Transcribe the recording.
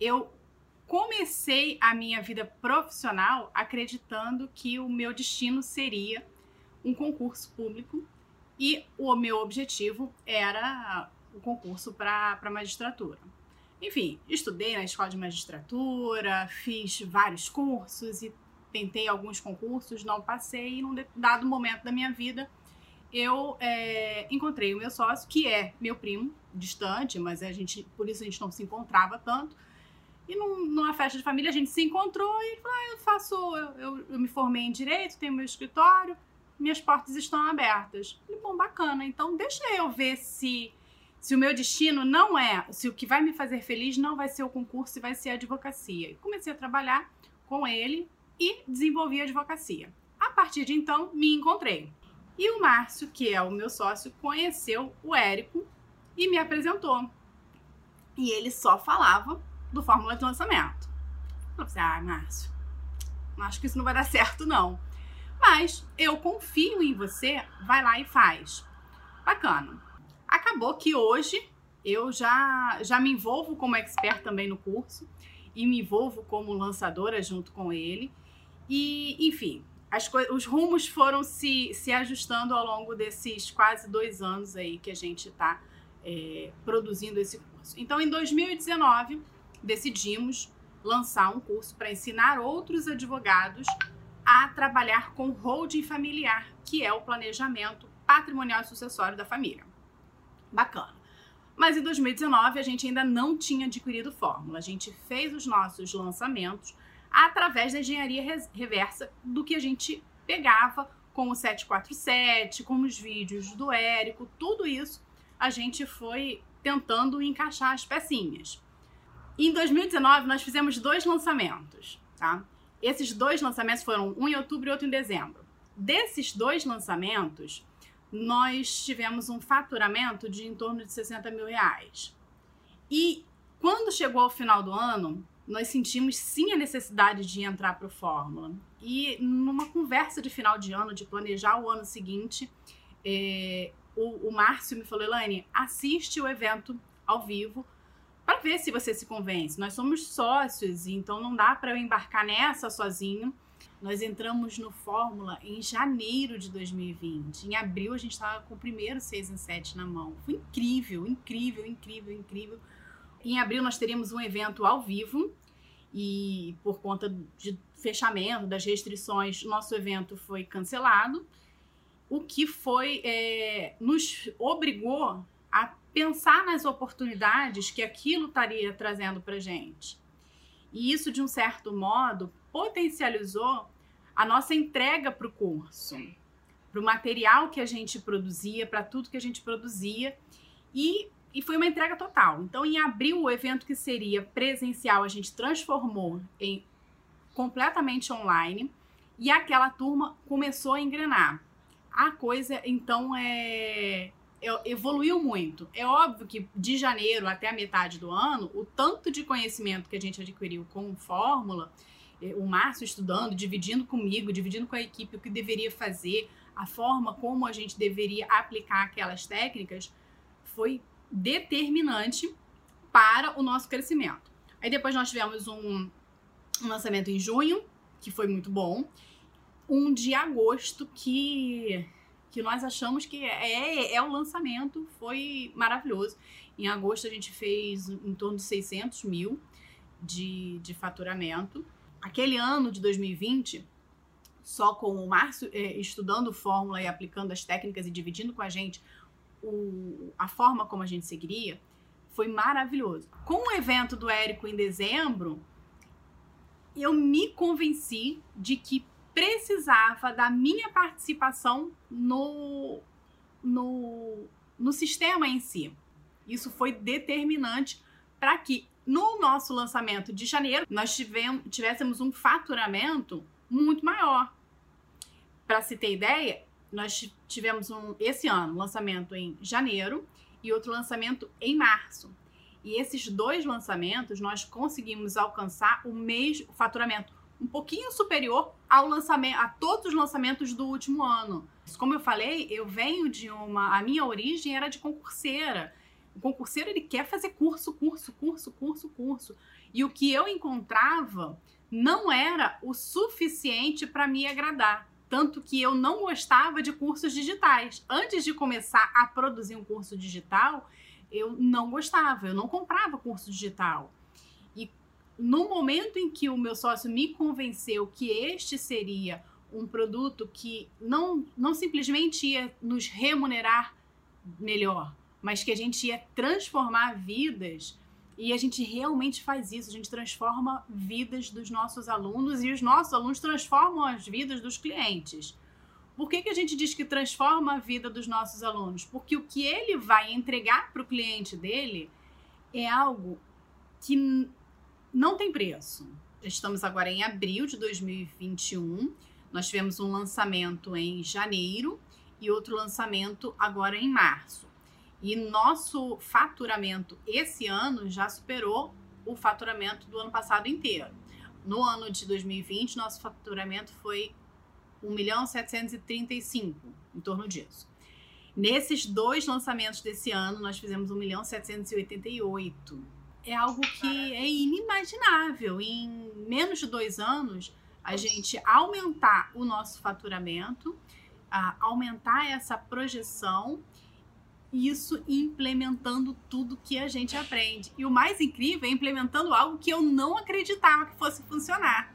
eu comecei a minha vida profissional acreditando que o meu destino seria um concurso público e o meu objetivo era o concurso para magistratura. Enfim, estudei na escola de magistratura, fiz vários cursos e tentei alguns concursos, não passei. E num dado momento da minha vida, eu é, encontrei o meu sócio, que é meu primo, distante, mas a gente, por isso a gente não se encontrava tanto. E num, numa festa de família a gente se encontrou e falou: ah, eu faço, eu, eu, eu, me formei em direito, tenho meu escritório, minhas portas estão abertas. Falei, bom, bacana, então deixa eu ver se se o meu destino não é, se o que vai me fazer feliz não vai ser o concurso e vai ser a advocacia. E comecei a trabalhar com ele e desenvolvi a advocacia. A partir de então, me encontrei. E o Márcio, que é o meu sócio, conheceu o Érico e me apresentou. E ele só falava do Fórmula de Lançamento. Eu falei ah, Márcio, acho que isso não vai dar certo, não. Mas eu confio em você, vai lá e faz. Bacana. Acabou que hoje eu já, já me envolvo como expert também no curso e me envolvo como lançadora junto com ele. E, enfim, as os rumos foram se, se ajustando ao longo desses quase dois anos aí que a gente está é, produzindo esse curso. Então, em 2019, decidimos lançar um curso para ensinar outros advogados a trabalhar com holding familiar, que é o planejamento patrimonial e sucessório da família. Bacana. Mas em 2019 a gente ainda não tinha adquirido fórmula. A gente fez os nossos lançamentos através da engenharia reversa do que a gente pegava com o 747, com os vídeos do Érico, tudo isso a gente foi tentando encaixar as pecinhas. Em 2019 nós fizemos dois lançamentos, tá? Esses dois lançamentos foram um em outubro e outro em dezembro. Desses dois lançamentos, nós tivemos um faturamento de em torno de 60 mil reais. E quando chegou ao final do ano, nós sentimos sim a necessidade de entrar para o Fórmula. E numa conversa de final de ano, de planejar o ano seguinte, é, o, o Márcio me falou, Elaine, assiste o evento ao vivo para ver se você se convence. Nós somos sócios, então não dá para eu embarcar nessa sozinho. Nós entramos no Fórmula em janeiro de 2020. Em abril a gente estava com o primeiro 6 em 7 na mão. Foi incrível, incrível, incrível, incrível. Em abril nós teríamos um evento ao vivo e por conta de fechamento das restrições, nosso evento foi cancelado, o que foi é, nos obrigou a pensar nas oportunidades que aquilo estaria trazendo para gente. E isso, de um certo modo, potencializou a nossa entrega para o curso, para o material que a gente produzia, para tudo que a gente produzia. E e foi uma entrega total. Então, em abril, o evento que seria presencial, a gente transformou em completamente online e aquela turma começou a engrenar. A coisa, então, é, evoluiu muito. É óbvio que de janeiro até a metade do ano, o tanto de conhecimento que a gente adquiriu com fórmula, é, o Márcio estudando, dividindo comigo, dividindo com a equipe o que deveria fazer, a forma como a gente deveria aplicar aquelas técnicas, foi determinante para o nosso crescimento. Aí depois nós tivemos um, um lançamento em junho, que foi muito bom. Um de agosto que, que nós achamos que é, é o lançamento, foi maravilhoso. Em agosto a gente fez em torno de 600 mil de, de faturamento. Aquele ano de 2020, só com o Márcio é, estudando fórmula e aplicando as técnicas e dividindo com a gente o, a forma como a gente seguiria foi maravilhoso. Com o evento do Érico em dezembro, eu me convenci de que precisava da minha participação no, no, no sistema em si. Isso foi determinante para que no nosso lançamento de janeiro nós tivemos, tivéssemos um faturamento muito maior. Para se ter ideia, nós tivemos um, esse ano um lançamento em janeiro e outro lançamento em março. E esses dois lançamentos nós conseguimos alcançar o mesmo faturamento um pouquinho superior ao lançamento a todos os lançamentos do último ano. Como eu falei, eu venho de uma a minha origem era de concurseira. O concurseiro ele quer fazer curso, curso, curso, curso, curso. E o que eu encontrava não era o suficiente para me agradar. Tanto que eu não gostava de cursos digitais. Antes de começar a produzir um curso digital, eu não gostava, eu não comprava curso digital. No momento em que o meu sócio me convenceu que este seria um produto que não, não simplesmente ia nos remunerar melhor, mas que a gente ia transformar vidas. E a gente realmente faz isso, a gente transforma vidas dos nossos alunos e os nossos alunos transformam as vidas dos clientes. Por que, que a gente diz que transforma a vida dos nossos alunos? Porque o que ele vai entregar para o cliente dele é algo que não tem preço. Estamos agora em abril de 2021 nós tivemos um lançamento em janeiro e outro lançamento agora em março. E nosso faturamento esse ano já superou o faturamento do ano passado inteiro. No ano de 2020, nosso faturamento foi 1 milhão 735, em torno disso. Nesses dois lançamentos desse ano, nós fizemos 1 milhão 788. É algo que é inimaginável. Em menos de dois anos, a gente aumentar o nosso faturamento, aumentar essa projeção, isso implementando tudo que a gente aprende. E o mais incrível é implementando algo que eu não acreditava que fosse funcionar.